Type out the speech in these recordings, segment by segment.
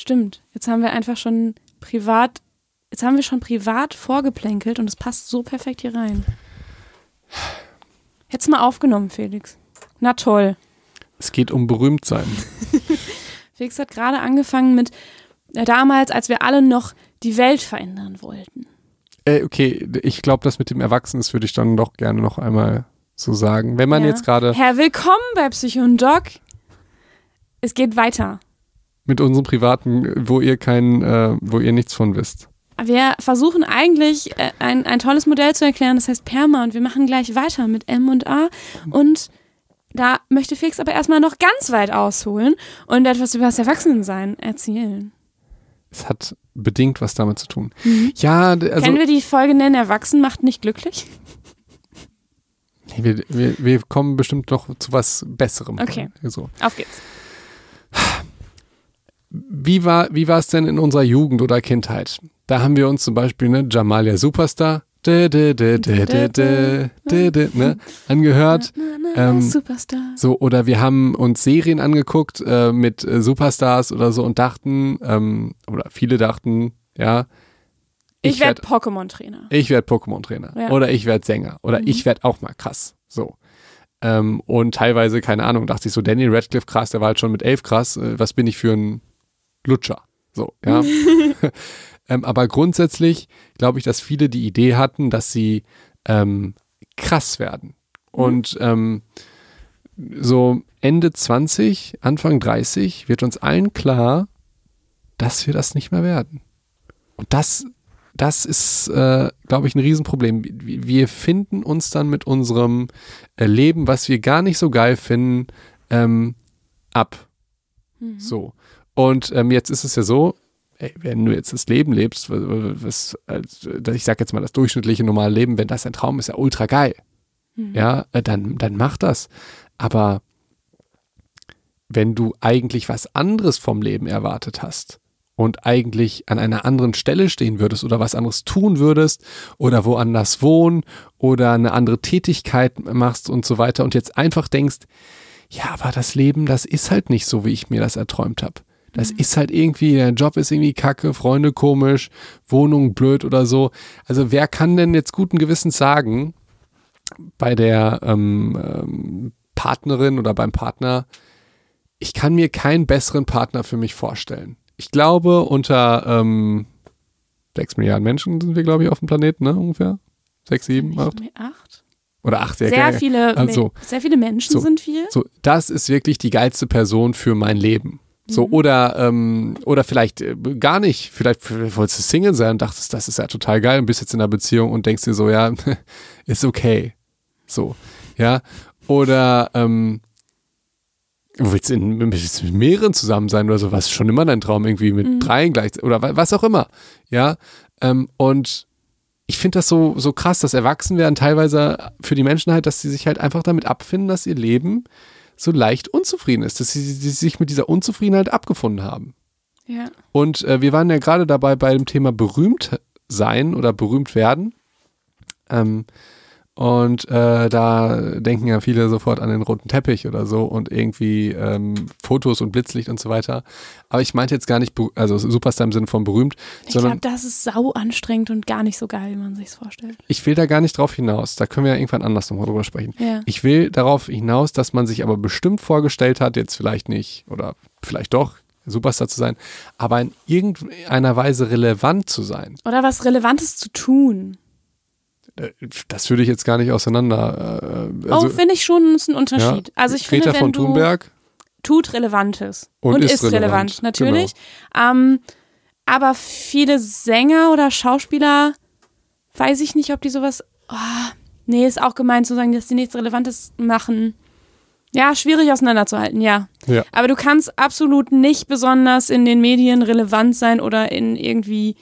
Stimmt. Jetzt haben wir einfach schon privat, jetzt haben wir schon privat vorgeplänkelt und es passt so perfekt hier rein. Hättest du mal aufgenommen, Felix. Na toll. Es geht um Berühmtsein. Felix hat gerade angefangen mit äh, damals, als wir alle noch die Welt verändern wollten. Äh, okay, ich glaube, das mit dem Erwachsenen, würde ich dann doch gerne noch einmal so sagen. Wenn man Ja. jetzt gerade Herr, willkommen bei Psycho und Doc. Es geht weiter. Mit unserem privaten, wo ihr kein, äh, wo ihr nichts von wisst. Wir versuchen eigentlich äh, ein, ein tolles Modell zu erklären, das heißt Perma und wir machen gleich weiter mit M und A und da möchte Felix aber erstmal noch ganz weit ausholen und etwas über das Erwachsenensein erzählen. Es hat bedingt was damit zu tun. Ja, d- also Können wir die Folge nennen, Erwachsen macht nicht glücklich? wir, wir, wir kommen bestimmt noch zu was Besserem. Okay. So. Auf geht's wie war, wie war es denn in unserer Jugend oder Kindheit? Da haben wir uns zum Beispiel ne, Jamalia Superstar ne, angehört. Ähm, Superstar. So, oder wir haben uns Serien angeguckt äh, mit äh, Superstars oder so und dachten, ähm, oder viele dachten, ja. Ich, ich werde werd, Pokémon-Trainer. Ich werde Pokémon-Trainer. Ja. Oder ich werde Sänger. Oder mhm. ich werde auch mal krass. So. Ähm, und teilweise, keine Ahnung, dachte ich so, Danny Radcliffe krass, der war halt schon mit elf krass. Äh, was bin ich für ein Lutscher? So, ja. ähm, aber grundsätzlich glaube ich, dass viele die Idee hatten, dass sie ähm, krass werden. Und ähm, so Ende 20, Anfang 30 wird uns allen klar, dass wir das nicht mehr werden. Und das, das ist, äh, glaube ich, ein Riesenproblem. Wir wir finden uns dann mit unserem äh, Leben, was wir gar nicht so geil finden, ähm, ab. Mhm. So. Und ähm, jetzt ist es ja so, ey, wenn du jetzt das Leben lebst, was, was, als- ich sag jetzt mal das durchschnittliche normale Leben, wenn das ein Traum ist, ja ultra geil. Mhm. Ja, äh, dann, dann mach das. Aber wenn du eigentlich was anderes vom Leben erwartet hast und eigentlich an einer anderen Stelle stehen würdest oder was anderes tun würdest oder woanders wohnen oder eine andere Tätigkeit machst und so weiter und jetzt einfach denkst, ja, aber das Leben, das ist halt nicht so, wie ich mir das erträumt habe. Das ist halt irgendwie, der Job ist irgendwie kacke, Freunde komisch, Wohnung blöd oder so. Also wer kann denn jetzt guten Gewissens sagen, bei der ähm, ähm, Partnerin oder beim Partner, ich kann mir keinen besseren Partner für mich vorstellen. Ich glaube, unter ähm, sechs Milliarden Menschen sind wir, glaube ich, auf dem Planeten, ne? Ungefähr. Sechs, sieben, acht. Acht. Oder acht, sehr, Sehr viele, Also, sehr viele Menschen so. sind wir. So, das ist wirklich die geilste Person für mein Leben. So, oder, ähm, oder vielleicht äh, gar nicht. Vielleicht, wolltest du Single sein und dachtest, das ist ja total geil und bist jetzt in einer Beziehung und denkst dir so, ja, ist okay. So, ja. Oder, ähm, du willst in, willst mit mehreren zusammen sein oder so, was schon immer dein Traum irgendwie mit dreien gleich oder wa- was auch immer. Ja. Ähm, und ich finde das so, so krass, dass Erwachsenwerden teilweise für die Menschen halt, dass sie sich halt einfach damit abfinden, dass ihr Leben so leicht unzufrieden ist, dass sie, sie sich mit dieser Unzufriedenheit abgefunden haben. Ja. Und äh, wir waren ja gerade dabei bei dem Thema berühmt sein oder berühmt werden. Ähm, und äh, da denken ja viele sofort an den roten Teppich oder so und irgendwie ähm, Fotos und Blitzlicht und so weiter. Aber ich meinte jetzt gar nicht, also Superstar im Sinne von berühmt, Ich glaube, das ist sau anstrengend und gar nicht so geil, wie man sich vorstellt. ich will da gar nicht drauf hinaus. Da können wir ja irgendwann anders nochmal drüber sprechen. Ja. Ich will darauf hinaus, dass man sich aber bestimmt vorgestellt hat, jetzt vielleicht nicht oder vielleicht doch, Superstar zu sein, aber in irgendeiner Weise relevant zu sein. Oder was Relevantes zu tun. Äh, Das würde ich jetzt gar nicht auseinander. Äh, oh, finde ich schon, ist ein Unterschied. Also ich Greta finde, wenn von du Thunberg tut Relevantes Und und, ist ist, relevant, relevant, Genau. natürlich. Ähm, aber viele Sänger oder Schauspieler, weiß ich nicht, ob die sowas. Oh, nee, ist auch gemeint zu sagen, dass die nichts Relevantes machen. Ja, schwierig auseinanderzuhalten, ja. Ja. Aber du kannst absolut nicht besonders in den Medien relevant sein oder in irgendwie.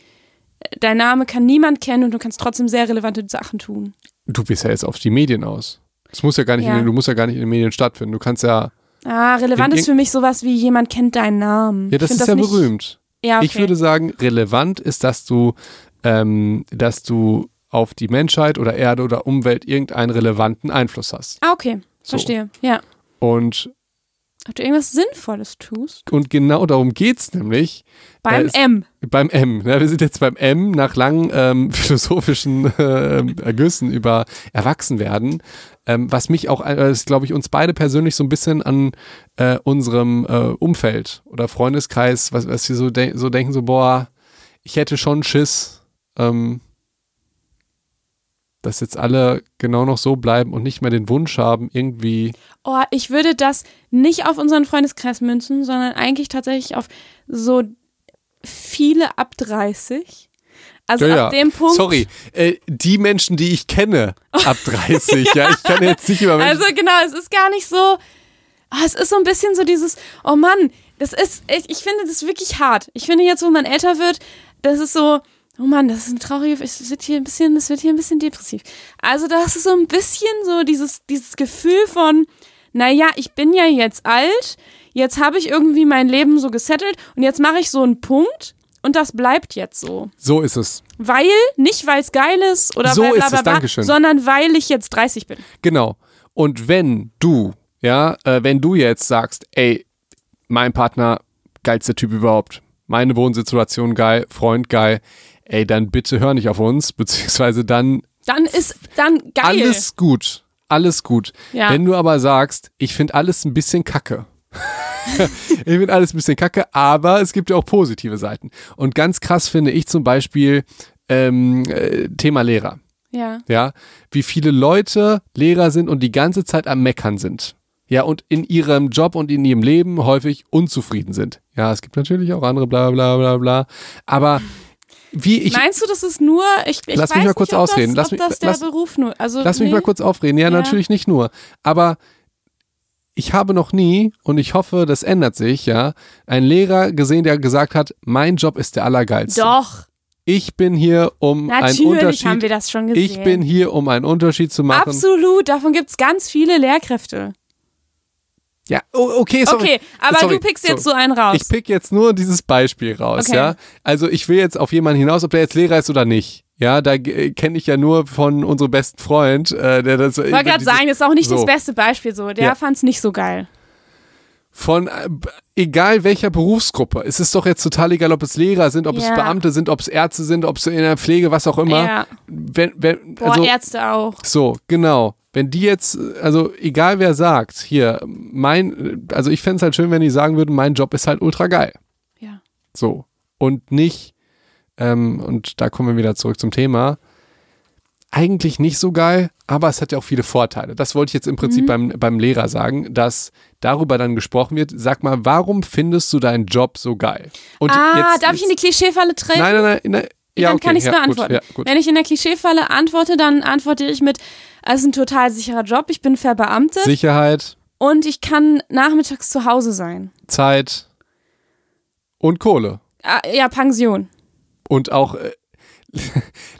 Dein Name kann niemand kennen und du kannst trotzdem sehr relevante Sachen tun. du bist ja jetzt auf die Medien aus. Es muss ja gar nicht, Ja. In den, du musst ja gar nicht in den Medien stattfinden. Du kannst ja, Ah, relevant ist für mich sowas wie jemand kennt deinen Namen. ja, das ist find ja nicht- berühmt. Ja, okay. Ich würde sagen, relevant ist, dass du, ähm, dass du auf die Menschheit oder Erde oder Umwelt irgendeinen relevanten Einfluss hast. Ah, okay. So. Verstehe. Ja. Und Ob du irgendwas Sinnvolles tust? Und genau darum geht's nämlich. Beim es- M. Beim M. Ne? Wir sind jetzt beim M nach langen ähm, philosophischen äh, Ergüssen über Erwachsenwerden. Ähm, was mich auch, äh, ist, glaube ich, uns beide persönlich so ein bisschen an äh, unserem äh, Umfeld oder Freundeskreis, was, was wir so, de so denken, so, boah, ich hätte schon Schiss, ähm, dass jetzt alle genau noch so bleiben und nicht mehr den Wunsch haben, irgendwie. Oh, ich würde das nicht auf unseren Freundeskreis münzen, sondern eigentlich tatsächlich auf so viele ab 30. Also Ja, ja. ab dem Punkt. Sorry, äh, die Menschen, die ich kenne, ab 30, ja, ich kann jetzt nicht über Menschen. Also genau, es ist gar nicht so. ah, es ist so ein bisschen so dieses, oh Mann, das ist, ich, ich finde das wirklich hart. Ich finde jetzt, wo man älter wird, das ist so, oh Mann, das ist ein trauriger, es wird hier ein bisschen, es wird hier ein bisschen depressiv. Also das ist so ein bisschen so dieses, dieses Gefühl von, naja, ich bin ja jetzt alt, jetzt habe ich irgendwie mein Leben so gesettelt und jetzt mache ich so einen Punkt und das bleibt jetzt so. so ist es. Weil, nicht weil es geil ist oder So weil bla bla es, bla, Dankeschön. sondern weil ich jetzt 30 bin. Genau. Und wenn du, ja, äh, wenn du jetzt sagst, ey, mein Partner, geilster Typ überhaupt, meine Wohnsituation geil, Freund geil, ey, dann bitte hör nicht auf uns, beziehungsweise dann Dann ist dann geil. alles gut, alles gut. Ja. Wenn du aber sagst, ich finde alles ein bisschen kacke. ich finde alles ein bisschen kacke, aber es gibt ja auch positive Seiten. Und ganz krass finde ich zum Beispiel ähm, äh, Thema Lehrer. Ja. Ja, wie viele Leute Lehrer sind und die ganze Zeit am Meckern sind. Ja, und in ihrem Job und in ihrem Leben häufig unzufrieden sind. Ja, es gibt natürlich auch andere bla bla bla bla. Aber wie ich. Meinst du, das ist nur, ich, ich Lass weiß mich mal nicht, kurz ob ausreden. Das, Lass mich- das der lass- Beruf nur, also Lass mich nee. mal kurz aufreden. Ja, Ja. natürlich nicht nur. Aber ich habe noch nie, und ich hoffe, das ändert sich, ja, einen Lehrer gesehen, der gesagt hat, mein Job ist der allergeilste. Doch, Ich bin hier, um einen natürlich Unterschied. haben wir das schon gesehen. ich bin hier, um einen Unterschied zu machen. Absolut, davon gibt es ganz viele Lehrkräfte. Ja, okay, sorry. Okay, aber Sorry, du pickst jetzt so. einen raus. Ich pick jetzt nur dieses Beispiel raus, Okay. ja. Also ich will jetzt auf jemanden hinaus, ob der jetzt Lehrer ist oder nicht. Ja, da äh, kenne ich ja nur von unserem besten Freund, äh, der das. ich wollte gerade sagen, das ist auch nicht so. das beste Beispiel so. Der Ja. fand's nicht so geil. Von äh, egal welcher Berufsgruppe. Es ist doch jetzt total egal, ob es Lehrer sind, ob es Ja. Beamte sind, ob es Ärzte sind, ob es in der Pflege, was auch immer. Ja. Wenn, wenn, Boah, also, Ärzte auch. So, genau. Wenn die jetzt, also egal wer sagt, hier, mein, also ich fände es halt schön, wenn die sagen würden, mein Job ist halt ultra geil. Ja. So. Und nicht, ähm, und da kommen wir wieder zurück zum Thema, eigentlich nicht so geil, aber es hat ja auch viele Vorteile. Das wollte ich jetzt im Prinzip Mhm. beim, beim Lehrer sagen, dass darüber dann gesprochen wird. Sag mal, warum findest du deinen Job so geil? Und Ah, jetzt, darf ich in die Klischeefalle treten? Nein, nein, nein. nein ja, dann okay, kann ich es ja, gut, beantworten. Ja, gut. Wenn ich in der Klischeefalle antworte, dann antworte ich mit, es ist ein total sicherer Job, ich bin verbeamtet Sicherheit, und ich kann nachmittags zu Hause sein. Zeit und Kohle. Ah, ja, Pension. Und auch äh,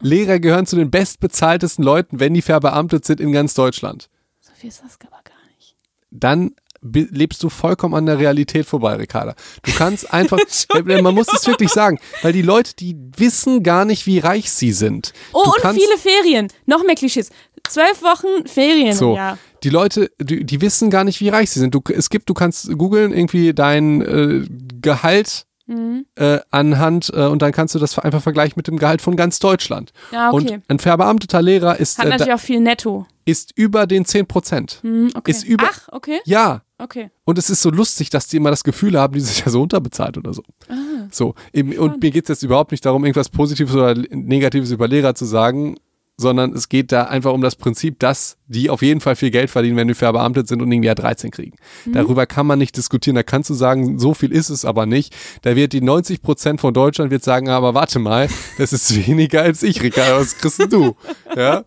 Lehrer gehören zu den bestbezahltesten Leuten, wenn die verbeamtet sind in ganz Deutschland. So viel ist das aber gar nicht. Dann lebst du vollkommen an der Realität vorbei, Ricarda. Du kannst einfach, man muss es wirklich sagen, weil die Leute, die wissen gar nicht, wie reich sie sind. Oh, du und viele Ferien. Noch mehr Klischees. Zwölf Wochen Ferien so, im Jahr. die Leute, die, die wissen gar nicht, wie reich sie sind. Du, es gibt, du kannst googeln irgendwie dein äh, Gehalt Mhm. äh, anhand äh, und dann kannst du das einfach vergleichen mit dem Gehalt von ganz Deutschland. Ja, okay. Und ein verbeamteter Lehrer ist, Hat äh, natürlich da, auch viel netto. ist über den 10 Prozent. Mhm, okay. Ist über- Ach, okay. Ja, Okay. Und es ist so lustig, dass die immer das Gefühl haben, die sind ja so unterbezahlt oder so. Ah. So. Eben, und mir geht es jetzt überhaupt nicht darum, irgendwas Positives oder Negatives über Lehrer zu sagen, sondern es geht da einfach um das Prinzip, dass die auf jeden Fall viel Geld verdienen, wenn die verbeamtet sind und irgendwie ja 13 kriegen. Darüber kann man nicht diskutieren. Da kannst du sagen, so viel ist es aber nicht. Da wird die 90 Prozent von Deutschland wird sagen, aber warte mal, das ist weniger als ich, Ricardo. Was kriegst du? Ja.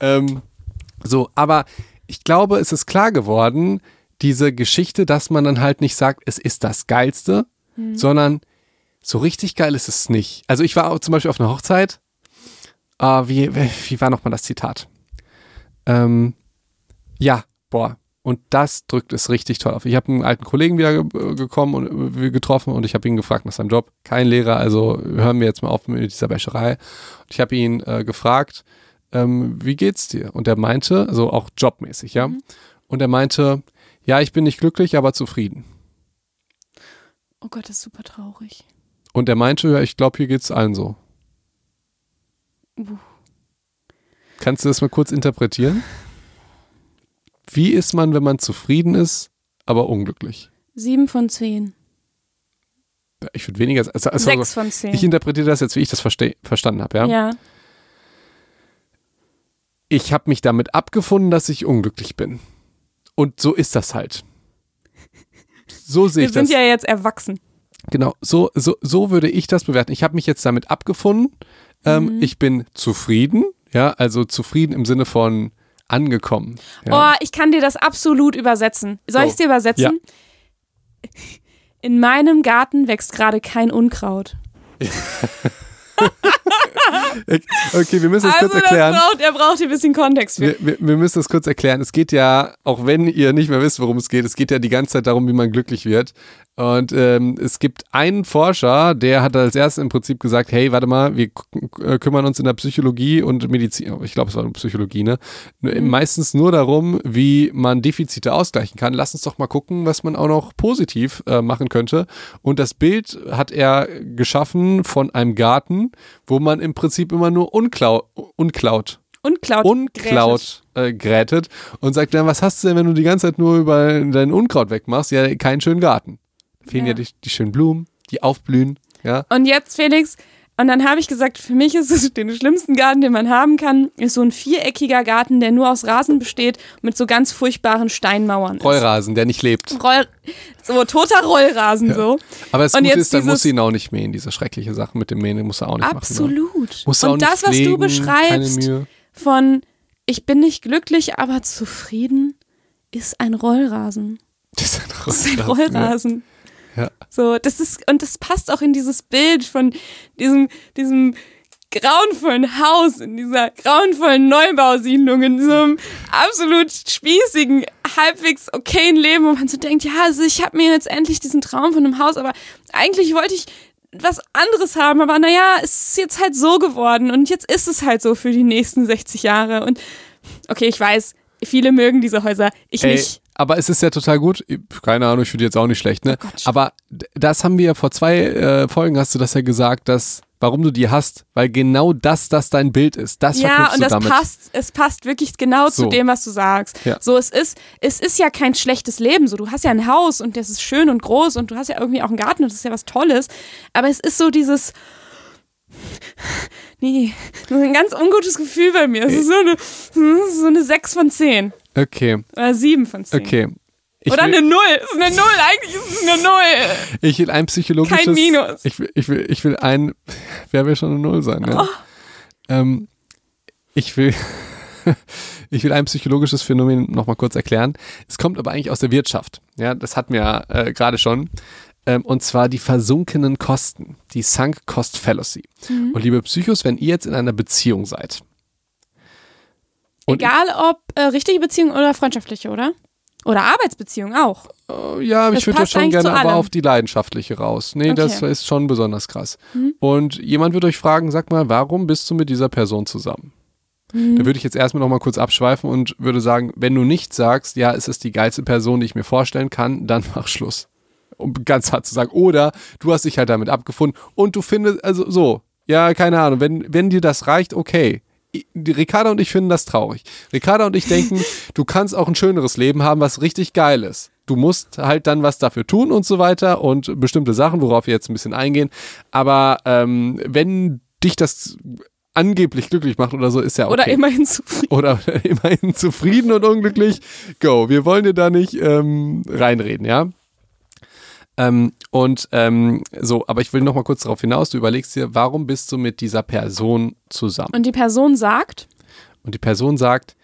Ähm, so, aber ich glaube, es ist klar geworden, diese Geschichte, dass man dann halt nicht sagt, es ist das Geilste, sondern so richtig geil ist es nicht. Also ich war auch zum Beispiel auf einer Hochzeit. Ah, wie, wie war nochmal das Zitat? Ähm, ja, boah. Und das drückt es richtig toll auf. Ich habe einen alten Kollegen wieder ge gekommen und äh, getroffen und ich habe ihn gefragt nach seinem Job. Kein Lehrer, also hören wir jetzt mal auf mit dieser Wäscherei. Und ich habe ihn äh, gefragt, ähm, wie geht's dir? Und er meinte, also auch jobmäßig, ja. Und er meinte, Ja, ich bin nicht glücklich, aber zufrieden. Oh Gott, das ist super traurig. Und er meinte, ja, ich glaube, hier geht's allen so. Kannst du das mal kurz interpretieren? Wie ist man, wenn man zufrieden ist, aber unglücklich? Sieben von zehn. Ich würde weniger. Also, also Sechs von zehn. Ich interpretiere das jetzt, wie ich das verstanden habe, ja? ja. Ich habe mich damit abgefunden, dass ich unglücklich bin. Und so ist das halt. So sehe Wir ich sind das. ja jetzt erwachsen. Genau, so, so, so würde ich das bewerten. Ich habe mich jetzt damit abgefunden. Ähm, Mhm. Ich bin zufrieden, ja, also zufrieden im Sinne von angekommen. Ja. Oh, ich kann dir das absolut übersetzen. Soll So. ich es dir übersetzen? In meinem Garten wächst gerade kein Unkraut. Okay, wir müssen das kurz erklären. braucht, er braucht hier ein bisschen Kontext für. Wir, wir, wir müssen das kurz erklären. Es geht ja, auch wenn ihr nicht mehr wisst, worum es geht, es geht ja die ganze Zeit darum, wie man glücklich wird. Und ähm, es gibt einen Forscher, der hat als erstes im Prinzip gesagt, hey, warte mal, wir äh, kümmern uns in der Psychologie und Medizin, oh, ich glaube, es war Psychologie, ne? Nur- Meistens nur darum, wie man Defizite ausgleichen kann. Lass uns doch mal gucken, was man auch noch positiv äh, machen könnte. Und das Bild hat er geschaffen von einem Garten, wo man im Prinzip immer nur unklau unklaut Unkraut. Unkraut äh, grätet und sagt dann, was hast du denn, wenn du die ganze Zeit nur über dein Unkraut wegmachst? Ja, keinen schönen Garten. Fehlen ja, Ja. die, die schönen Blumen, die aufblühen. Ja, Und jetzt, Felix, und dann habe ich gesagt, für mich ist es den schlimmsten Garten, den man haben kann, ist so ein viereckiger Garten, der nur aus Rasen besteht, mit so ganz furchtbaren Steinmauern. ist. Rollrasen, der nicht lebt. Roll, so toter Rollrasen so. Aber das Und Gute ist, dann muss sie ihn auch nicht mähen, diese schreckliche Sache mit dem Mähen, den muss er auch nicht machen. Ne? Absolut. Muss Und das, was du pflegen, beschreibst von ich bin nicht glücklich, aber zufrieden, ist ein Rollrasen. Das ist ein Das ist ein Rollrasen. Ja. So, das ist, und das passt auch in dieses Bild von diesem, diesem grauenvollen Haus, in dieser grauenvollen Neubausiedlung, in diesem absolut spießigen, halbwegs okayen Leben, wo man so denkt, ja, also ich habe mir jetzt endlich diesen Traum von einem Haus, aber eigentlich wollte ich was anderes haben, aber naja, es ist jetzt halt so geworden und jetzt ist es halt so für die nächsten 60 Jahre und okay, ich weiß, viele mögen diese Häuser, ich Ey, nicht. Aber es ist ja total gut. Keine Ahnung, ich finde jetzt auch nicht schlecht, ne? Oh aber das haben wir ja vor zwei äh, Folgen, hast du das ja gesagt, dass, warum du die hast, weil genau das, das dein Bild ist. Das Ja, und das damit. passt, es passt wirklich genau So. zu dem, was du sagst. Ja. So, es ist, es ist ja kein schlechtes Leben. So, du hast ja ein Haus und das ist schön und groß und du hast ja irgendwie auch einen Garten und das ist ja was Tolles. Aber es ist so dieses, nee, so ein ganz ungutes Gefühl bei mir. Es ist so eine, so eine 6 von 10 Okay, oder 7 von 10. okay. Ich oder will, eine 0. Es ist eine 0, eigentlich ist es eine 0. ich will ein psychologisches. Kein Minus. Ich will, ich will, ich will ein. Wer will schon eine Null sein? Oh. Ja? Ähm, ich will. Ich will ein psychologisches Phänomen nochmal kurz erklären. Es kommt aber eigentlich aus der Wirtschaft. Ja, das hatten wir ja äh, gerade schon. Ähm, und zwar die versunkenen Kosten, die Sunk Cost Fallacy. Mhm. Und liebe Psychos, wenn ihr jetzt in einer Beziehung seid, Und- Egal ob äh, richtige Beziehung oder freundschaftliche, oder? Oder Arbeitsbeziehung auch. Äh, Ja, aber Das ich würde das schon gerne aber auf die leidenschaftliche raus. Nee, das Okay. ist schon besonders krass. Mhm. Und jemand wird euch fragen, sag mal, warum bist du mit dieser Person zusammen? Mhm. Da würde ich jetzt erstmal noch mal kurz abschweifen und würde sagen, wenn du nicht sagst, ja, es ist die geilste Person, die ich mir vorstellen kann, dann mach Schluss. Um ganz hart zu sagen. Oder du hast dich halt damit abgefunden und du findest, also so, ja, keine Ahnung, wenn, wenn dir das reicht, okay. Ricarda und ich finden das traurig. Ricarda und ich denken, du kannst auch ein schöneres Leben haben, was richtig geil ist. Du musst halt dann was dafür tun und so weiter und bestimmte Sachen, worauf wir jetzt ein bisschen eingehen. Aber ähm, wenn dich das angeblich glücklich macht oder so, ist ja okay. Oder immerhin zufrieden. Oder immerhin zufrieden und unglücklich. Go. Wir wollen dir da nicht ähm, reinreden, ja? Ähm, und ähm, so, aber ich will noch mal kurz darauf hinaus. Du überlegst dir, warum bist du mit dieser Person zusammen? Und die Person sagt, Und die Person sagt,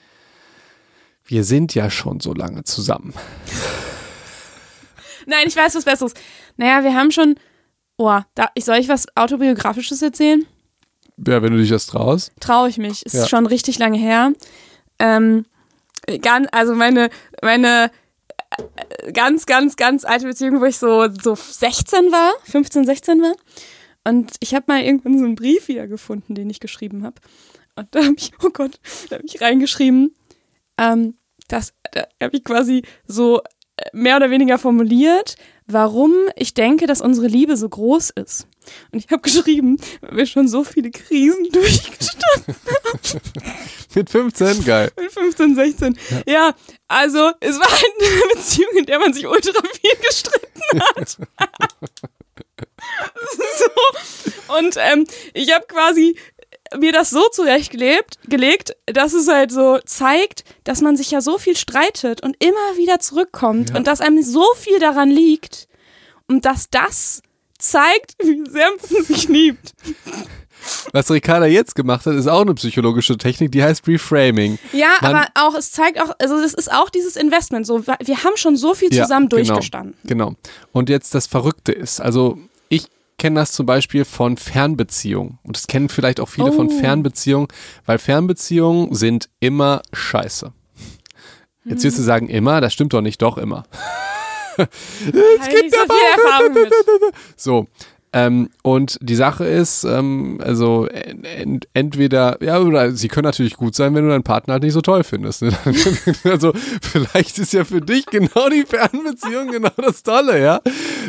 wir sind ja schon so lange zusammen. nein, ich weiß was Besseres. Naja, wir haben schon, oh, da, soll ich was Autobiografisches erzählen? Ja, wenn du dich das traust. Traue ich mich. Ist Ja. schon richtig lange her. Ähm, ganz, also meine, meine äh, ganz, ganz, ganz alte Beziehung, wo ich so, so 16 war, 15, 16 war. Und ich habe mal irgendwann so einen Brief wiedergefunden, den ich geschrieben habe. Und da habe ich, oh Gott, da habe ich reingeschrieben, ähm, das, da habe ich quasi so mehr oder weniger formuliert, warum ich denke, dass unsere Liebe so groß ist. Und ich habe geschrieben, weil wir schon so viele Krisen durchgestanden haben. Mit 15, geil. Mit 15, 16. Ja. ja, also es war halt eine Beziehung, in der man sich ultra viel gestritten hat. so. Und ähm, ich habe quasi mir das so zurechtgelegt, gelegt, dass es halt so zeigt, dass man sich ja so viel streitet und immer wieder zurückkommt ja. und dass einem so viel daran liegt und dass das zeigt, wie sehr man sich liebt. Was Ricarda jetzt gemacht hat, ist auch eine psychologische Technik, die heißt Reframing. Ja, Man, aber auch, es zeigt auch, also das ist auch dieses Investment. So, wir haben schon so viel zusammen ja, genau, durchgestanden. Genau. Und jetzt das Verrückte ist, also ich kenne das zum Beispiel von Fernbeziehungen. Und das kennen vielleicht auch viele oh. von Fernbeziehungen, weil Fernbeziehungen sind immer scheiße. Jetzt wirst du sagen, immer, das stimmt doch nicht, doch immer. es gibt so viel Erfahrung mit. So, ähm, und die Sache ist, ähm, also ent entweder, ja, oder sie können natürlich gut sein, wenn du deinen Partner halt nicht so toll findest. Ne? also vielleicht ist ja für dich genau die Fernbeziehung genau das Tolle, ja.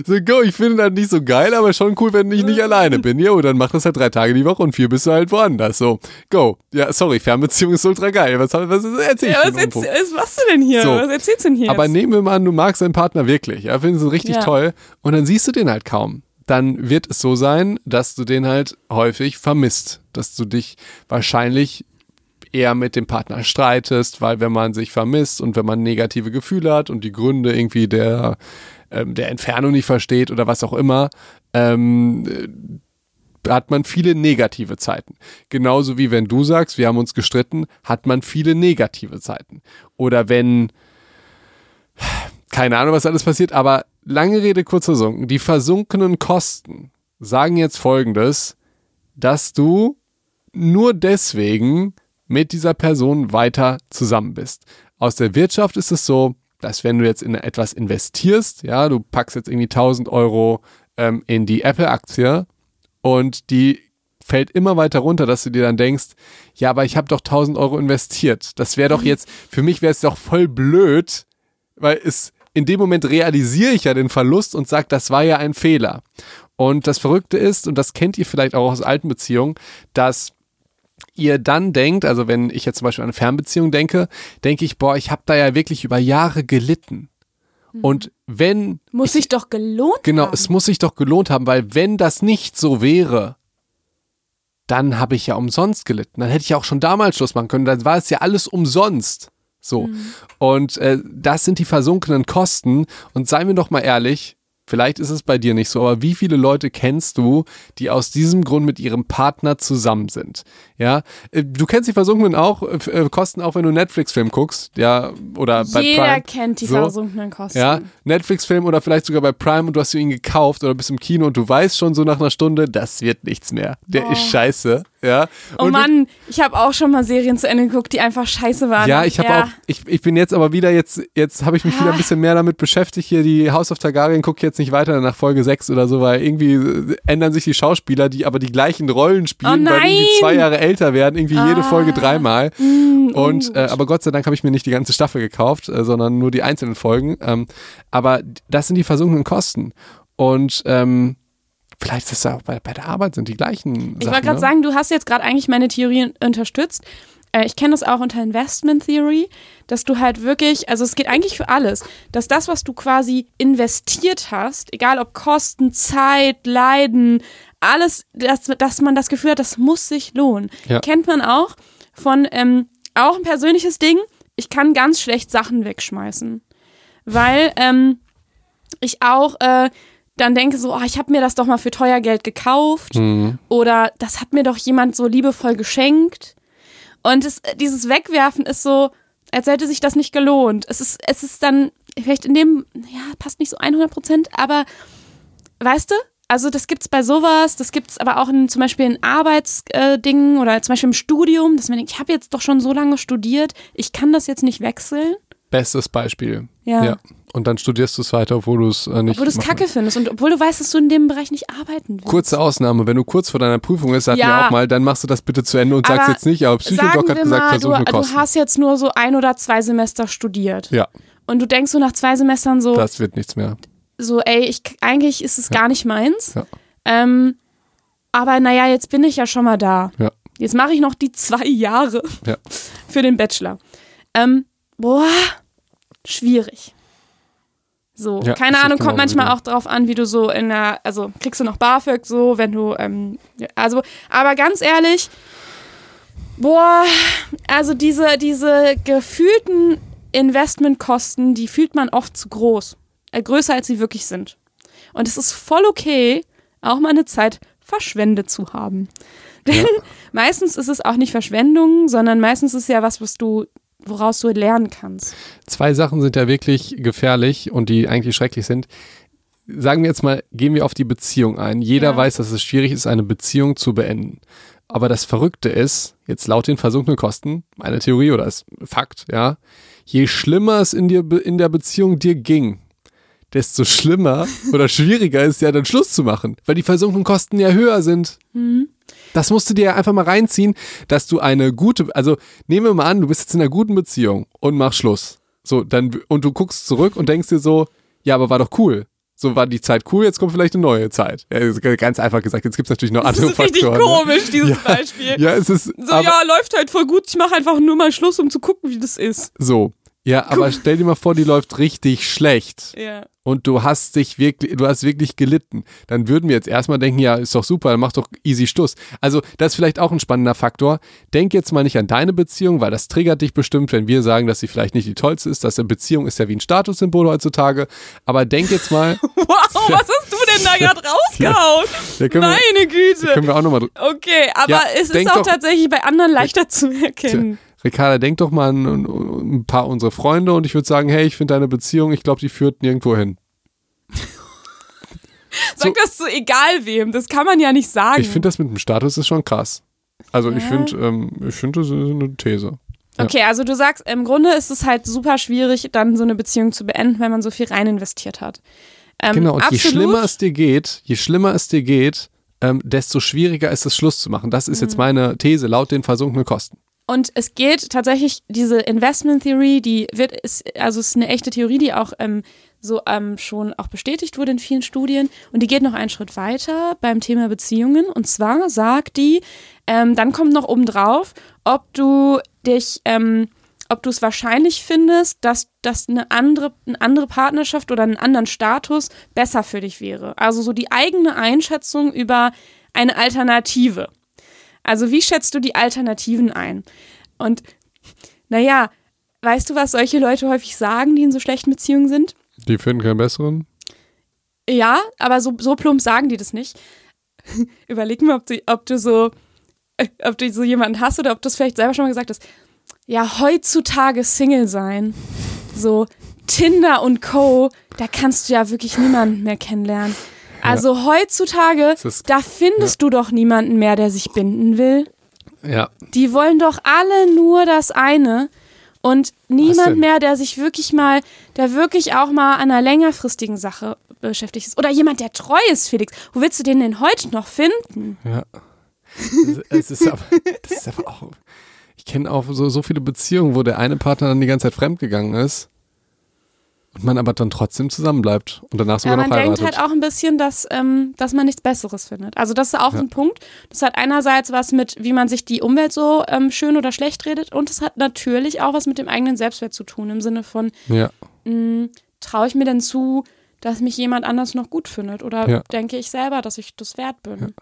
So, go, ich finde das nicht so geil, aber schon cool, wenn ich nicht alleine bin. Ja, und dann mach das halt drei Tage die Woche und vier bist du halt woanders. So, go. Ja, sorry, Fernbeziehung ist ultra geil. Was, was erzähl ich ja, was, erzähl, was machst du denn hier? So, was erzählst du denn hier? Aber nehmen wir mal an, du magst deinen Partner wirklich, ja, findest du richtig ja. toll und dann siehst du den halt kaum dann wird es so sein, dass du den halt häufig vermisst, dass du dich wahrscheinlich eher mit dem Partner streitest, weil wenn man sich vermisst und wenn man negative Gefühle hat und die Gründe irgendwie der, ähm, der Entfernung nicht versteht oder was auch immer, ähm, hat man viele negative Zeiten. Genauso wie wenn du sagst, wir haben uns gestritten, hat man viele negative Zeiten. Oder wenn, keine Ahnung, was alles passiert, aber lange Rede, kurzer Sinn. Die versunkenen Kosten sagen jetzt folgendes, dass du nur deswegen mit dieser Person weiter zusammen bist. Aus der Wirtschaft ist es so, dass wenn du jetzt in etwas investierst, ja, du packst jetzt irgendwie 1000 Euro ähm, in die Apple-Aktie und die fällt immer weiter runter, dass du dir dann denkst, ja, aber ich habe doch 1000 Euro investiert. Das wäre doch jetzt, für mich wäre es doch voll blöd, weil es in dem Moment realisiere ich ja den Verlust und sage, das war ja ein Fehler. Und das Verrückte ist, und das kennt ihr vielleicht auch aus alten Beziehungen, dass ihr dann denkt, also wenn ich jetzt zum Beispiel an eine Fernbeziehung denke, denke ich, boah, ich habe da ja wirklich über Jahre gelitten. Mhm. Und wenn. Muss sich doch gelohnt genau, haben. Genau, es muss sich doch gelohnt haben, weil wenn das nicht so wäre, dann habe ich ja umsonst gelitten. Dann hätte ich ja auch schon damals Schluss machen können. Dann war es ja alles umsonst. So. Mhm. Und äh, das sind die versunkenen Kosten. Und seien wir doch mal ehrlich, Vielleicht ist es bei dir nicht so, aber wie viele Leute kennst du, die aus diesem Grund mit ihrem Partner zusammen sind? Ja, äh, du kennst die Versunkenen auch, äh, äh, Kosten auch, wenn du Netflix-Film guckst, ja, oder bei Jeder Prime. kennt die so. versunkenen Kosten. Ja, Netflix-Film oder vielleicht sogar bei Prime und du hast ihn gekauft oder bist im Kino und du weißt schon so nach einer Stunde, das wird nichts mehr. Der oh. ist scheiße. Ja. Oh und Mann, ich habe auch schon mal Serien zu Ende geguckt, die einfach scheiße waren. Ja, ich habe ja. auch, ich, ich bin jetzt aber wieder, jetzt, jetzt habe ich mich wieder ein bisschen mehr damit beschäftigt. Hier die House of Targaryen gucke jetzt nicht weiter nach Folge 6 oder so, weil irgendwie äh, ändern sich die Schauspieler, die aber die gleichen Rollen spielen, oh weil die zwei Jahre älter werden, irgendwie ah. jede Folge dreimal. Mm, und äh, aber Gott sei Dank habe ich mir nicht die ganze Staffel gekauft, äh, sondern nur die einzelnen Folgen. Ähm, aber das sind die versunkenen Kosten. Und ähm, Vielleicht ist es auch bei, bei der Arbeit sind die gleichen. Ich wollte gerade ne? sagen, du hast jetzt gerade eigentlich meine Theorie unterstützt. Äh, ich kenne das auch unter Investment Theory, dass du halt wirklich, also es geht eigentlich für alles, dass das, was du quasi investiert hast, egal ob Kosten, Zeit, Leiden, alles, dass, dass man das Gefühl hat, das muss sich lohnen. Ja. Kennt man auch von, ähm, auch ein persönliches Ding, ich kann ganz schlecht Sachen wegschmeißen. Weil ähm, ich auch äh, dann denke so, oh, ich habe mir das doch mal für teuer Geld gekauft mhm. oder das hat mir doch jemand so liebevoll geschenkt. Und es, dieses Wegwerfen ist so, als hätte sich das nicht gelohnt. Es ist, es ist dann vielleicht in dem, ja, passt nicht so 100 Prozent, aber weißt du, also das gibt es bei sowas, das gibt es aber auch in, zum Beispiel in Arbeitsdingen äh, oder zum Beispiel im Studium, dass man denkt, ich habe jetzt doch schon so lange studiert, ich kann das jetzt nicht wechseln. Bestes Beispiel. Ja. ja. Und dann studierst du es weiter, obwohl du es äh, nicht. Obwohl du es kacke findest und obwohl du weißt, dass du in dem Bereich nicht arbeiten willst. Kurze Ausnahme, wenn du kurz vor deiner Prüfung bist, sag ja, mir auch mal, dann machst du das bitte zu Ende und sagst jetzt nicht, aber Psychodoc hat gesagt, versuch du, du hast jetzt nur so ein oder zwei Semester studiert. Ja. und du denkst so nach zwei Semestern so, Das wird nichts mehr. so, ey, ich, eigentlich ist es gar nicht meins. Ja. Ähm, aber naja, jetzt bin ich ja schon mal da. Ja. Jetzt mache ich noch die zwei Jahre Ja. für den Bachelor. Ähm, boah, schwierig. So, Ja, keine Ahnung, kommt genau manchmal auch drauf an, wie du so in der, also kriegst du noch BAföG so, wenn du, ähm, ja, also, aber ganz ehrlich, boah, also diese, diese gefühlten Investmentkosten, die fühlt man oft zu groß, äh, größer als sie wirklich sind. Und es ist voll okay, auch mal eine Zeit verschwendet zu haben. Denn meistens ist es auch nicht Verschwendung, sondern meistens ist es ja was, was du, woraus du lernen kannst. Zwei Sachen sind ja wirklich gefährlich und die eigentlich schrecklich sind. Sagen wir jetzt mal, gehen wir auf die Beziehung ein. Jeder Ja. weiß, dass es schwierig ist, eine Beziehung zu beenden. Aber das Verrückte ist, jetzt laut den versunkenen Kosten, meine Theorie oder ist Fakt, ja, je schlimmer es in, dir, in der Beziehung dir ging, desto schlimmer oder schwieriger ist ja dann Schluss zu machen, weil die versunkenen Kosten ja höher sind. Das musst du dir einfach mal reinziehen, dass du eine gute, also nehmen wir mal an, du bist jetzt in einer guten Beziehung und machst Schluss. So, dann, und du guckst zurück und denkst dir so, ja, aber war doch cool. So war die Zeit cool, jetzt kommt vielleicht eine neue Zeit. Ja, ist ganz einfach gesagt, jetzt gibt es natürlich noch Das andere ist richtig Faktoren. ne? komisch, dieses Ja. Beispiel. Ja, es ist. So, aber, ja, läuft halt voll gut. Ich mache einfach nur mal Schluss, um zu gucken, wie das ist. so. Ja, aber stell dir mal vor, die läuft richtig schlecht. Ja. und du hast dich wirklich, du hast wirklich gelitten, dann würden wir jetzt erstmal denken, ja, ist doch super, dann mach doch easy Schluss. Also, das ist vielleicht auch ein spannender Faktor. Denk jetzt mal nicht an deine Beziehung, weil das triggert dich bestimmt, wenn wir sagen, dass sie vielleicht nicht die tollste ist. Das eine Beziehung ist ja wie ein Statussymbol heutzutage. Aber denk jetzt mal, Wow, was hast du denn da gerade rausgehauen? wir, Meine Güte. können wir auch nochmal. Okay, aber Ja, es ist auch doch- tatsächlich bei anderen leichter zu erkennen. Ricarda, denk doch mal an, an ein paar unserer Freunde und ich würde sagen, hey, ich finde deine Beziehung, ich glaube, die führt nirgendwo hin. Sag das so egal wem, das kann man ja nicht sagen. Ich finde das mit dem Status ist schon krass. Also ich Ja. finde, ähm, ich finde, das ist eine These. ja. Okay, also du sagst, im Grunde ist es halt super schwierig, dann so eine Beziehung zu beenden, wenn man so viel rein investiert hat. Ähm, Genau, und je absolut. schlimmer es dir geht, je schlimmer es dir geht, ähm, desto schwieriger ist es, Schluss zu machen. Das ist Mhm. jetzt meine These, laut den versunkenen Kosten. Und es geht tatsächlich, diese Investment Theory, die wird, ist, also ist eine echte Theorie, die auch ähm, so ähm, schon auch bestätigt wurde in vielen Studien. Und die geht noch einen Schritt weiter beim Thema Beziehungen. Und zwar sagt die, ähm, dann kommt noch obendrauf, ob du dich, ähm, ob du es wahrscheinlich findest, dass, dass eine, andere, eine andere Partnerschaft oder einen anderen Status besser für dich wäre. Also so die eigene Einschätzung über eine Alternative. Also wie schätzt du die Alternativen ein? Und naja, weißt du, was solche Leute häufig sagen, die in so schlechten Beziehungen sind? Die finden keinen besseren. Ja, aber so, so plump sagen die das nicht. Überleg mal, ob du, ob du so, ob du so jemanden hast oder ob du es vielleicht selber schon mal gesagt hast. Ja, heutzutage Single sein. So Tinder und Co., da kannst du ja wirklich niemanden mehr kennenlernen. Also heutzutage, Das ist- da findest du doch niemanden mehr, der sich binden will. Ja, Die wollen doch alle nur das eine und niemand mehr, der sich wirklich mal, der wirklich auch mal an einer längerfristigen Sache beschäftigt ist. Oder jemand, der treu ist, Felix. Wo willst du den denn heute noch finden? ja. Es ist aber, das ist aber auch. Ich kenne auch so, so viele Beziehungen, wo der eine Partner dann die ganze Zeit fremdgegangen ist und man aber dann trotzdem zusammenbleibt und danach Ja, sogar man noch denkt heiratet. halt auch ein bisschen, dass, ähm, dass man nichts Besseres findet. Also das ist auch Ja. ein Punkt. Das hat einerseits was mit, wie man sich die Umwelt so ähm, schön oder schlecht redet und es hat natürlich auch was mit dem eigenen Selbstwert zu tun, im Sinne von, ja, traue ich mir denn zu, dass mich jemand anders noch gut findet? Oder Ja. denke ich selber, dass ich das wert bin?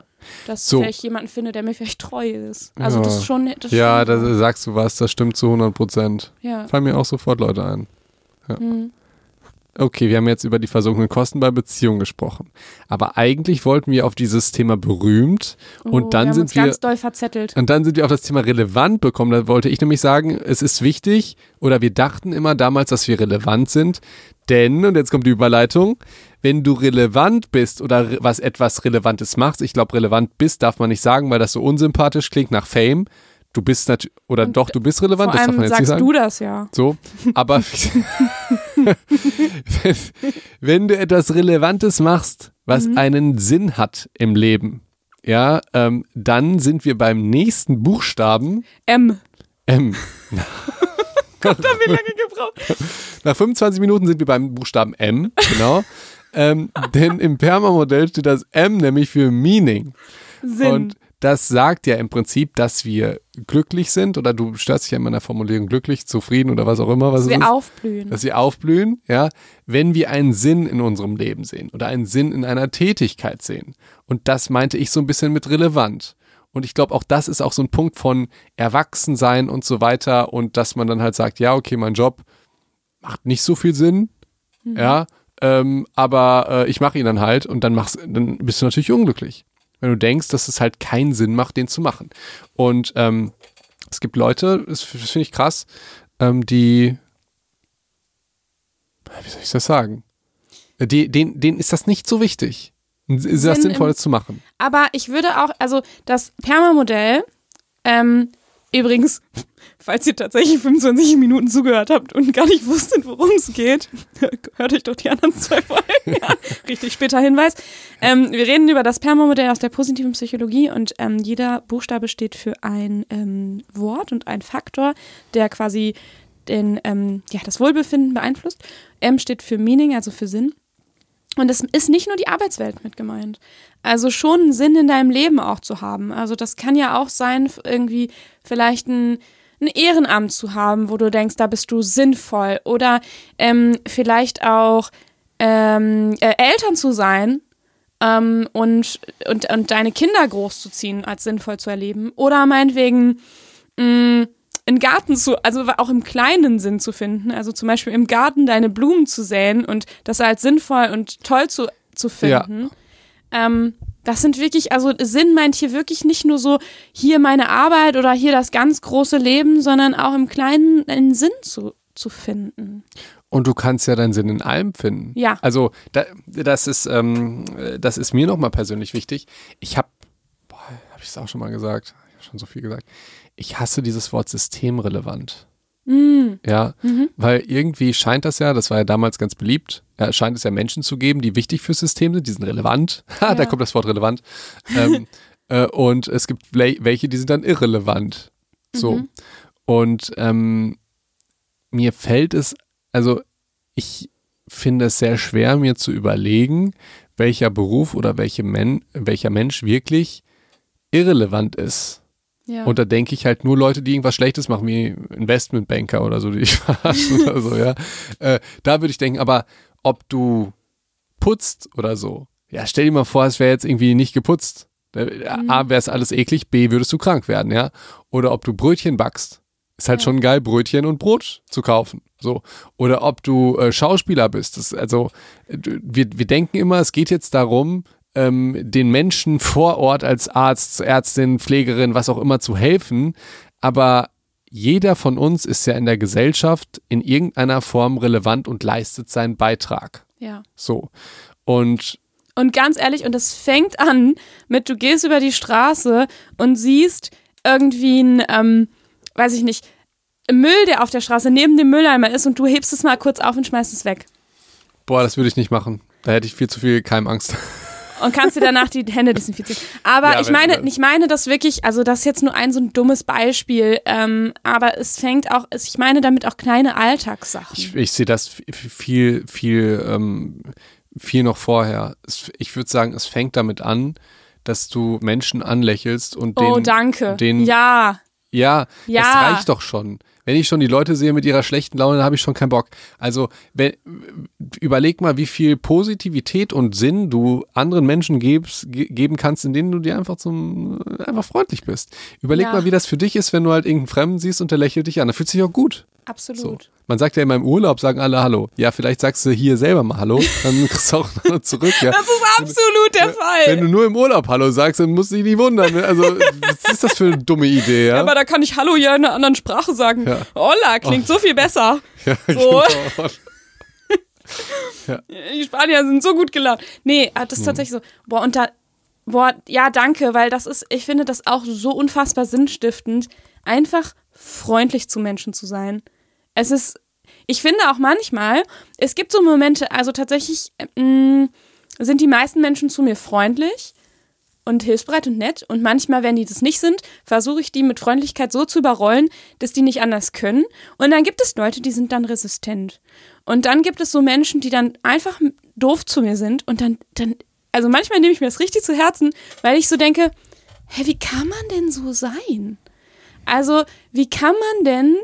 Dass So. ich vielleicht jemanden finde, der mir vielleicht treu ist. Also Ja. das ist schon. Das ja, da sagst du was, das stimmt zu 100 Prozent. ja. Fallen mir auch sofort Leute ein. Hm. Okay, wir haben jetzt über die versunkenen Kosten bei Beziehungen gesprochen. Aber eigentlich wollten wir auf dieses Thema berühmt Oh, und dann wir sind wir ganz doll verzettelt. und dann sind wir auf das Thema relevant bekommen. Da wollte ich nämlich sagen, es ist wichtig oder wir dachten immer damals, dass wir relevant sind, denn und jetzt kommt die Überleitung, wenn du relevant bist oder re- was etwas Relevantes machst, ich glaube relevant bist, darf man nicht sagen, weil das so unsympathisch klingt nach Fame. Du bist natürlich oder Und doch, du bist relevant, Vor das darf man jetzt nicht sagst sagen. du das ja. So, aber wenn, du etwas Relevantes machst, was Mhm. einen Sinn hat im Leben, ja, ähm, dann sind wir beim nächsten Buchstaben M. M. Gott, haben wir lange gebraucht. Nach 25 Minuten sind wir beim Buchstaben M, genau. ähm, denn im Perma-Modell steht das M nämlich für Meaning. Sinn. Und das sagt ja im Prinzip, dass wir glücklich sind, oder du störst dich ja immer in der Formulierung glücklich, zufrieden oder was auch immer, was dass wir ist. aufblühen. dass wir aufblühen, ja, wenn wir einen Sinn in unserem Leben sehen oder einen Sinn in einer Tätigkeit sehen. Und das meinte ich so ein bisschen mit relevant. Und ich glaube, auch das ist auch so ein Punkt von Erwachsensein und so weiter und dass man dann halt sagt, ja, okay, mein Job macht nicht so viel Sinn, ja, ähm, aber äh, ich mache ihn dann halt und dann machst, dann bist du natürlich unglücklich, wenn du denkst, dass es halt keinen Sinn macht, den zu machen. Und ähm, es gibt Leute, das, das finde ich krass, ähm, die wie soll ich das sagen? Die, denen, denen ist das nicht so wichtig, das Sinn Sinnvolles zu machen. Aber ich würde auch, also das Perma-Modell, ähm, übrigens, falls ihr tatsächlich 25 Minuten zugehört habt und gar nicht wusstet, worum es geht, hört euch doch die anderen zwei Folgen an. Richtig später Hinweis. Ähm, wir reden über das Perma-Modell aus der positiven Psychologie und ähm, jeder Buchstabe steht für ein ähm, Wort und ein Faktor, der quasi den, ähm, ja, das Wohlbefinden beeinflusst. M steht für Meaning, also für Sinn. Und es ist nicht nur die Arbeitswelt mit gemeint. Also schon einen Sinn in deinem Leben auch zu haben. Also das kann ja auch sein, irgendwie vielleicht ein, ein Ehrenamt zu haben, wo du denkst, da bist du sinnvoll. Oder ähm, vielleicht auch ähm, äh, Eltern zu sein ähm, und, und, und deine Kinder großzuziehen, als sinnvoll zu erleben. Oder meinetwegen mh, einen Garten zu, also auch im kleinen Sinn zu finden. Also zum Beispiel im Garten deine Blumen zu säen und das als sinnvoll und toll zu, zu finden. Ähm, das sind wirklich, also Sinn meint hier wirklich nicht nur so hier meine Arbeit oder hier das ganz große Leben, sondern auch im Kleinen einen Sinn zu, zu finden. Und du kannst ja deinen Sinn in allem finden. Ja. Also da, das ist, ähm, das ist mir nochmal persönlich wichtig. Ich habe, habe ich es auch schon mal gesagt, ich habe schon so viel gesagt. Ich hasse dieses Wort systemrelevant. Ja, weil irgendwie scheint das ja, das war ja damals ganz beliebt, ja, scheint es ja Menschen zu geben, die wichtig fürs System sind, die sind relevant. Ha, da Ja. kommt das Wort relevant. ähm, äh, und es gibt wel- welche, die sind dann irrelevant. So. Und ähm, mir fällt es, also ich finde es sehr schwer, mir zu überlegen, welcher Beruf oder welche Men welcher Mensch wirklich irrelevant ist. Ja. Und da denke ich halt nur Leute, die irgendwas Schlechtes machen, wie Investmentbanker oder so, die ich verarschen oder so, ja. Äh, da würde ich denken, aber ob du putzt oder so, ja, stell dir mal vor, es wäre jetzt irgendwie nicht geputzt. A, wäre es alles eklig, B, würdest du krank werden, ja. Oder ob du Brötchen backst. Ist halt Ja. schon geil, Brötchen und Brot zu kaufen. So. Oder ob du äh, Schauspieler bist. Das, also, wir, wir denken immer, es geht jetzt darum, ähm, den Menschen vor Ort als Arzt, Ärztin, Pflegerin, was auch immer zu helfen. Aber jeder von uns ist ja in der Gesellschaft in irgendeiner Form relevant und leistet seinen Beitrag. ja. So. Und Und ganz ehrlich, und das fängt an mit, du gehst über die Straße und siehst irgendwie ein, ähm, weiß ich nicht, Müll, der auf der Straße neben dem Mülleimer ist und du hebst es mal kurz auf und schmeißt es weg. boah, das würde ich nicht machen. Da hätte ich viel zu viel Keimangst. Und kannst dir danach die Hände desinfizieren. Aber Ja, ich meine, ich meine das wirklich, also das ist jetzt nur ein so ein dummes Beispiel, ähm, aber es fängt auch, ich meine damit auch kleine Alltagssachen. Ich, ich sehe das viel, viel, ähm, viel noch vorher. Ich würde sagen, es fängt damit an, dass du Menschen anlächelst und den, oh, danke. den ja, Ja, Ja. das reicht doch schon. Wenn ich schon die Leute sehe mit ihrer schlechten Laune, dann habe ich schon keinen Bock. Also wenn, überleg mal, wie viel Positivität und Sinn du anderen Menschen gebst, ge geben kannst, indem du dir einfach zum einfach freundlich bist. Überleg Ja. mal, wie das für dich ist, wenn du halt irgendeinen Fremden siehst und der lächelt dich an. Da fühlt sich auch gut. absolut. So. Man sagt ja immer im Urlaub, sagen alle Hallo. Ja, vielleicht sagst du hier selber mal Hallo, dann kriegst du auch noch zurück. Ja. Das ist absolut der Fall. Wenn du nur im Urlaub Hallo sagst, dann musst du dich nicht wundern. Also, was ist das für eine dumme Idee, ja? Aber da kann ich Hallo ja in einer anderen Sprache sagen. Ja. Hola klingt so viel besser. ja, So. genau. Die Spanier sind so gut gelaunt. Nee, ah, das ist tatsächlich so. Boah, und da, boah, ja, danke, weil das ist, ich finde das auch so unfassbar sinnstiftend, einfach freundlich zu Menschen zu sein. Es ist, ich finde auch manchmal, es gibt so Momente, also tatsächlich mh, sind die meisten Menschen zu mir freundlich und hilfsbereit und nett. Und manchmal, wenn die das nicht sind, versuche ich die mit Freundlichkeit so zu überrollen, dass die nicht anders können. Und dann gibt es Leute, die sind dann resistent. Und dann gibt es so Menschen, die dann einfach doof zu mir sind und dann, dann, also manchmal nehme ich mir das richtig zu Herzen, weil ich so denke, hä, wie kann man denn so sein? Also, wie kann man denn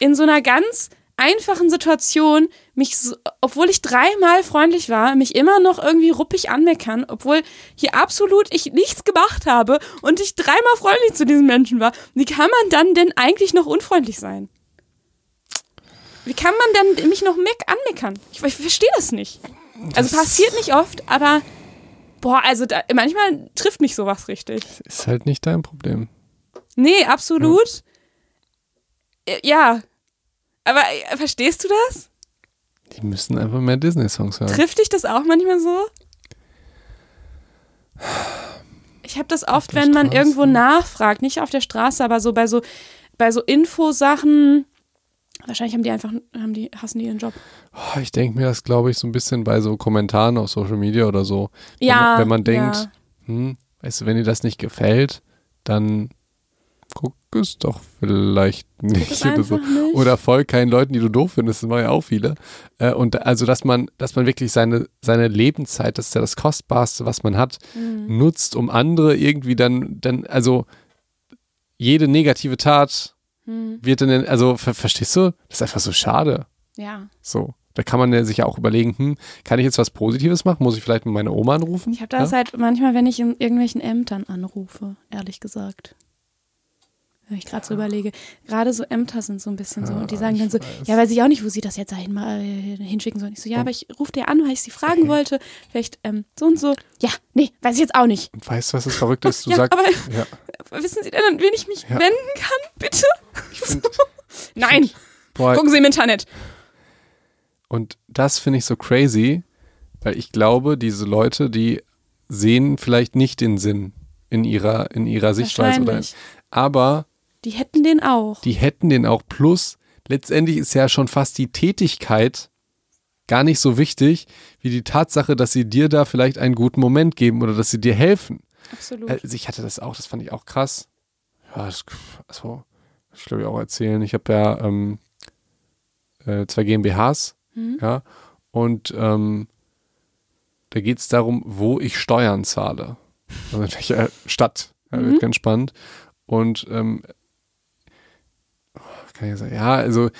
in so einer ganz einfachen Situation mich, obwohl ich dreimal freundlich war, mich immer noch irgendwie ruppig anmeckern, obwohl hier absolut ich nichts gemacht habe und ich dreimal freundlich zu diesen Menschen war. Wie kann man dann denn eigentlich noch unfreundlich sein? Wie kann man dann mich noch meck anmeckern? Ich, ich verstehe das nicht. Also passiert nicht oft, aber boah, also da, manchmal trifft mich sowas richtig. Ist halt nicht dein Problem. Nee, absolut. Ja, ja. Aber äh, verstehst du das? Die müssen einfach mehr Disney-Songs hören. Trifft dich das auch manchmal so? Ich habe das oft, wenn man Straße? irgendwo nachfragt, nicht auf der Straße, aber so bei so bei so Infosachen. Wahrscheinlich haben die einfach, haben die, hassen die ihren Job. Oh, Ich denke mir das, glaube ich, so ein bisschen bei so Kommentaren auf Social Media oder so. Wenn Ja, wenn man denkt, ja. hm, weißt du, wenn dir das nicht gefällt, dann guck es doch vielleicht nicht. Oder, so. nicht. oder folg keinen Leuten, die du doof findest, das machen ja auch viele. Äh, und also, dass man, dass man wirklich seine, seine Lebenszeit, das ist ja das Kostbarste, was man hat, Mhm. nutzt, um andere irgendwie dann, dann, also jede negative Tat Hm, wird dann, also ver verstehst du? Das ist einfach so schade. ja. So. Da kann man ja sich ja auch überlegen, hm, kann ich jetzt was Positives machen? Muss ich vielleicht mit meiner Oma anrufen? Ich habe das ja? halt manchmal, wenn ich in irgendwelchen Ämtern anrufe, ehrlich gesagt. Wenn ich gerade so überlege, gerade so Ämter sind so ein bisschen so und die sagen dann so, ja, weiß ich auch nicht, wo sie das jetzt dahin mal äh, hinschicken sollen. Ich so, ja, aber ich rufe dir an, weil ich sie fragen wollte, vielleicht ähm, so und so. Ja, nee, weiß ich jetzt auch nicht. Und weißt du, was das Verrückte ist? Du Ja, sagst, aber ja, wissen Sie denn, an wen ich mich Ja. wenden kann, bitte? find- Nein, boah, gucken Sie im Internet. und das finde ich so crazy, weil ich glaube, diese Leute, die sehen vielleicht nicht den Sinn in ihrer, in ihrer Sichtweise. Oder, aber Die hätten den auch. die hätten den auch. Plus, letztendlich ist ja schon fast die Tätigkeit gar nicht so wichtig, wie die Tatsache, dass sie dir da vielleicht einen guten Moment geben oder dass sie dir helfen. Absolut. Also ich hatte das auch, das fand ich auch krass. Ja, das, also, ich glaube ich auch erzählen. Ich habe ja ähm, äh, zwei GmbHs, Mhm. ja, und ähm, da geht es darum, wo ich Steuern zahle. Also in welcher Stadt. Ja, Mhm. Wird ganz spannend. Und ähm, kann ich sagen, ja, also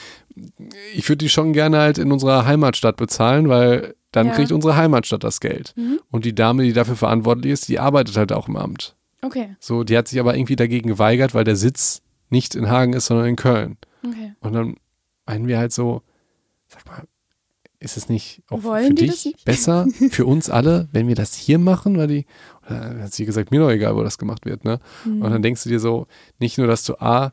ich würde die schon gerne halt in unserer Heimatstadt bezahlen, weil dann Ja. kriegt unsere Heimatstadt das Geld. Mhm. Und die Dame, die dafür verantwortlich ist, die arbeitet halt auch im Amt. Okay, So, die hat sich aber irgendwie dagegen geweigert, weil der Sitz nicht in Hagen ist, sondern in Köln. okay. Und dann meinen wir halt so, sag mal, ist es nicht auch Wollen für dich besser, für uns alle, wenn wir das hier machen? Weil die, oder hat sie gesagt, mir doch egal, wo das gemacht wird, ne? Mhm. Und dann denkst du dir so, nicht nur, dass du A,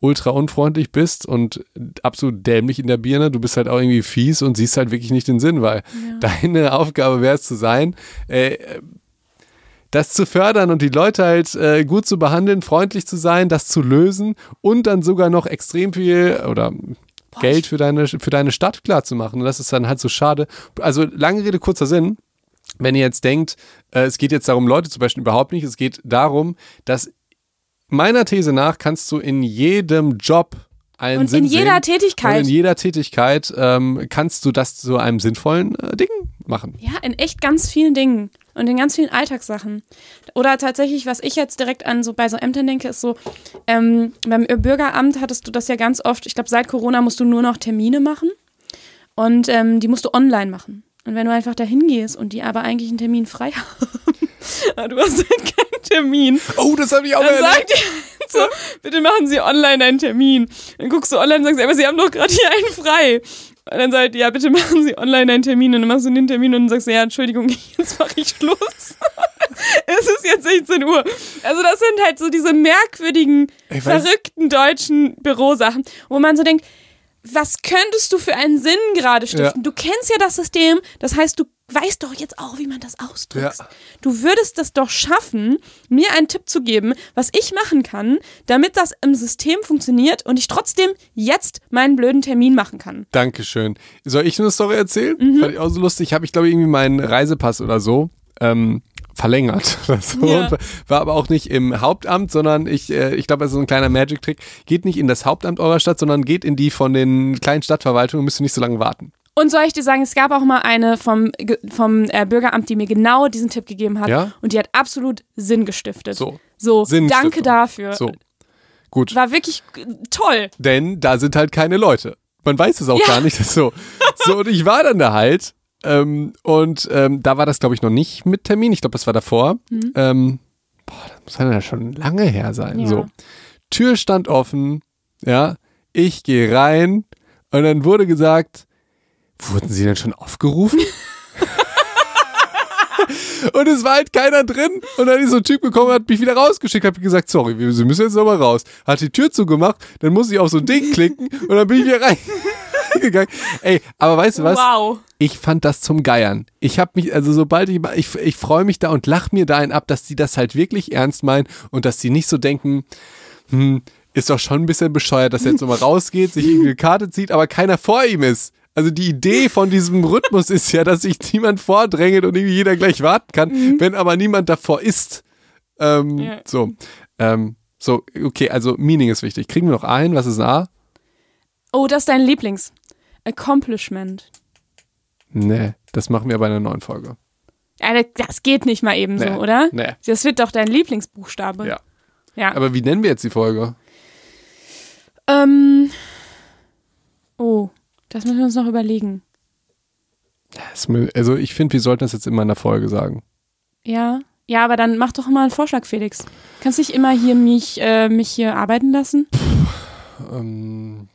ultra unfreundlich bist und absolut dämlich in der Birne, du bist halt auch irgendwie fies und siehst halt wirklich nicht den Sinn, weil Ja. deine Aufgabe wäre es zu sein, äh, das zu fördern und die Leute halt äh, gut zu behandeln, freundlich zu sein, das zu lösen und dann sogar noch extrem viel oder Geld für deine, für deine Stadt klar zu machen. Und das ist dann halt so schade. Also lange Rede, kurzer Sinn. Wenn ihr jetzt denkt, äh, es geht jetzt darum, Leute zu bashen, überhaupt nicht. Es geht darum, dass meiner These nach kannst du in jedem Job einen Und Sinn in jeder sehen. Tätigkeit. Und in jeder Tätigkeit ähm, kannst du das zu einem sinnvollen äh, Ding machen. Ja, in echt ganz vielen Dingen und in ganz vielen Alltagssachen. Oder tatsächlich, was ich jetzt direkt an so bei so Ämtern denke, ist so, ähm, beim Bürgeramt hattest du das ja ganz oft, ich glaube, seit Corona musst du nur noch Termine machen und ähm, die musst du online machen. Und wenn du einfach da hingehst und die aber eigentlich einen Termin frei haben, du hast halt keinen Termin, Oh, das habe ich auch dann sagt die so, bitte machen Sie online einen Termin. Dann guckst du online und sagst, aber Sie haben doch gerade hier einen frei. Und dann sagt ja, bitte machen Sie online einen Termin. Und dann machst du den Termin und dann sagst du, ja, Entschuldigung, jetzt mache ich Schluss. es ist jetzt 16 Uhr. Also das sind halt so diese merkwürdigen, verrückten deutschen Bürosachen, wo man so denkt, was könntest du für einen Sinn gerade stiften? Du kennst ja das System, das heißt, du weißt doch jetzt auch, wie man das ausdrückt. Ja. Du würdest es doch schaffen, mir einen Tipp zu geben, was ich machen kann, damit das im System funktioniert und ich trotzdem jetzt meinen blöden Termin machen kann. Dankeschön. Soll ich eine Story erzählen? Mhm. Fand ich auch so lustig. Habe ich, glaube ich, irgendwie meinen Reisepass oder so ähm, verlängert so. Ja. War aber auch nicht im Hauptamt, sondern ich, äh, ich glaube, das ist so ein kleiner Magic-Trick. Geht nicht in das Hauptamt eurer Stadt, sondern geht in die von den kleinen Stadtverwaltungen und müsst ihr nicht so lange warten. Und soll ich dir sagen, es gab auch mal eine vom, vom äh, Bürgeramt, die mir genau diesen Tipp gegeben hat. Ja? Und die hat absolut Sinn gestiftet. So. So, danke dafür. So. Gut. War wirklich toll. Denn da sind halt keine Leute. Man weiß es auch Ja. gar nicht. So. so, und ich war dann da halt. Ähm, und ähm, da war das, glaube ich, noch nicht mit Termin. Ich glaube, das war davor. Ähm, boah, das muss ja schon lange her sein. Mhm. Ja. So. Tür stand offen. Ja. Ich gehe rein. Und dann wurde gesagt, wurden Sie denn schon aufgerufen? Und es war halt keiner drin. Und dann ist so ein Typ gekommen, hat mich wieder rausgeschickt, hat gesagt, sorry, wir- Sie müssen jetzt nochmal raus. Hat die Tür zugemacht, dann muss ich auf so ein Ding klicken und dann bin ich wieder reingegangen. Ey, aber weißt du was? Wow. Ich fand das zum Geiern. Ich habe mich, also sobald ich, ich, ich freue mich da und lach mir da einen ab, dass die das halt wirklich ernst meinen und dass die nicht so denken, hm, ist doch schon ein bisschen bescheuert, dass er jetzt nochmal rausgeht, sich irgendwie eine Karte zieht, aber keiner vor ihm ist. Also die Idee von diesem Rhythmus ist ja, dass sich niemand vordrängelt und irgendwie jeder gleich warten kann, wenn aber niemand davor ist. Ähm, Ja. So. Ähm, so, okay, also Meaning ist wichtig. Kriegen wir noch ein? Was ist ein A? Oh, das ist dein Lieblings. Accomplishment. Nee, das machen wir bei einer neuen Folge. Ja, das geht nicht mal eben Nee. so, oder? Nee. Das wird doch dein Lieblingsbuchstabe. Ja. Ja. Aber wie nennen wir jetzt die Folge? Ähm. Oh, das müssen wir uns noch überlegen. Also ich finde, wir sollten das jetzt immer in der Folge sagen. Ja. Ja, aber dann mach doch mal einen Vorschlag, Felix. Kannst nicht immer hier mich, äh, mich hier arbeiten lassen? Ähm,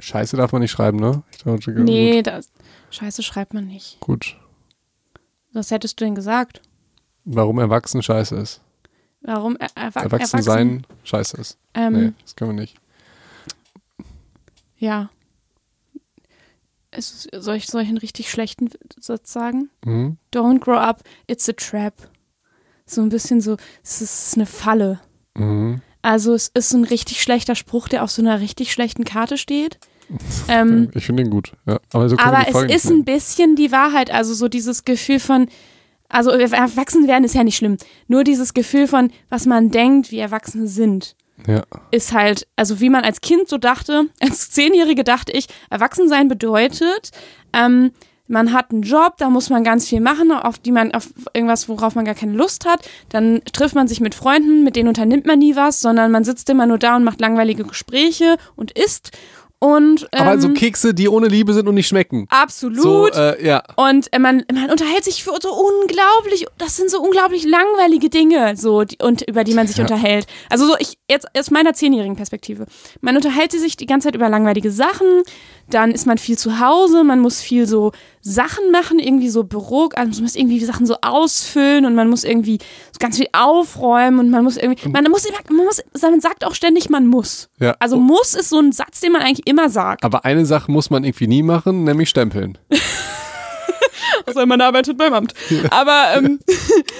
Scheiße darf man nicht schreiben, ne? Dachte, Nee, das. Scheiße schreibt man nicht. Gut. Was hättest du denn gesagt? Warum erwachsen scheiße ist. Warum er, erwa Erwachsen sein scheiße ist. Ähm, Nee, das können wir nicht. Ja. Es soll, ich, soll ich einen richtig schlechten Satz sagen? Mhm. Don't grow up, it's a trap. So ein bisschen so, es ist eine Falle. Mhm. Also es ist so ein richtig schlechter Spruch, der auf so einer richtig schlechten Karte steht. Ähm, Ich finde den gut. Ja. Aber, so aber es ist ein bisschen die Wahrheit, also so dieses Gefühl von, also erwachsen werden ist ja nicht schlimm. Nur dieses Gefühl von, was man denkt, wie Erwachsene sind, nennen. ist halt, also wie man als Kind so dachte, als Zehnjährige dachte ich, Erwachsensein bedeutet, ähm, man hat einen Job, da muss man ganz viel machen, auf die man, auf irgendwas, worauf man gar keine Lust hat. Dann trifft man sich mit Freunden, mit denen unternimmt man nie was, sondern man sitzt immer nur da und macht langweilige Gespräche und isst. Und ähm, Aber so Kekse, die ohne Liebe sind und nicht schmecken. absolut. So, äh, ja. Und äh, man, man unterhält sich für so unglaublich, das sind so unglaublich langweilige Dinge, so, die, und über die man sich Ja. unterhält. Also so, ich, jetzt aus meiner zehnjährigen Perspektive. Man unterhält sich die ganze Zeit über langweilige Sachen, dann ist man viel zu Hause, man muss viel so Sachen machen, irgendwie so Büro, also man muss irgendwie Sachen so ausfüllen und man muss irgendwie so ganz viel aufräumen und man muss irgendwie, man muss, immer- man muss, man sagt auch ständig, man muss. ja. Also muss ist so ein Satz, den man eigentlich immer sagt. Aber eine Sache muss man irgendwie nie machen, nämlich stempeln. Also man arbeitet beim Amt. Aber ähm,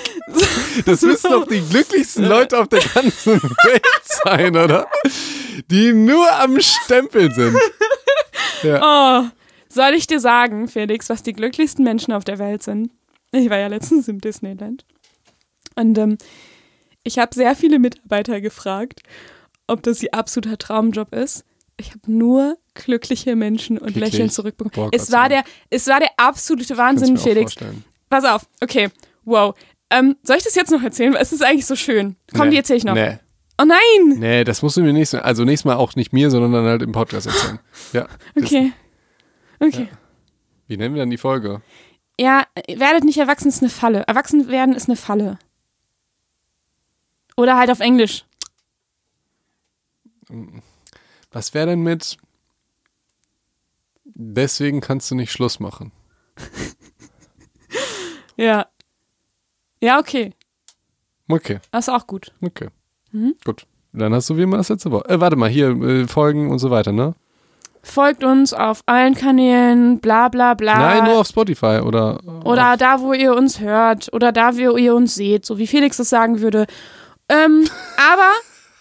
Das müssen doch die glücklichsten Leute auf der ganzen Welt sein, oder? Die nur am Stempeln sind. Oh, soll ich dir sagen, Felix, was die glücklichsten Menschen auf der Welt sind? Ich war ja letztens im Disneyland. Und ähm, ich habe sehr viele Mitarbeiter gefragt, ob das ihr absoluter Traumjob ist. Ich habe nur glückliche Menschen und Glücklich? Lächeln zurückbekommen. Boah, es, war der, es war der absolute Wahnsinn, Felix. Pass auf, okay, wow. Ähm, soll ich das jetzt noch erzählen? Es ist eigentlich so schön. Komm, Nee. die erzähle ich noch. Nee. Oh nein! Nee, das musst du mir nächstes Mal, also nächstes Mal auch nicht mir, sondern dann halt im Podcast erzählen. Ja. Okay. Okay. Wie nennen wir dann die Folge? Ja, werdet nicht erwachsen ist eine Falle. Erwachsen werden ist eine Falle. Oder halt auf Englisch. Was wäre denn mit Deswegen kannst du nicht Schluss machen. Ja. Ja, okay. Okay, Das ist auch gut. okay. Mhm. Gut. Dann hast du wie immer das letzte Wort. Äh, warte mal, hier äh, Folgen und so weiter, ne? Folgt uns auf allen Kanälen, bla bla bla. Nein, nur auf Spotify oder. Oder da, wo ihr uns hört. Oder da, wo ihr uns seht. So wie Felix das sagen würde. Ähm, aber,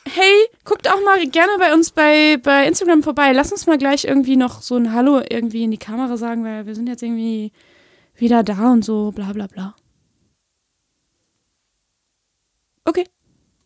hey, guckt auch mal gerne bei uns bei, bei Instagram vorbei. Lass uns mal gleich irgendwie noch so ein Hallo irgendwie in die Kamera sagen, weil wir sind jetzt irgendwie. wieder da und so, bla bla bla. Okay.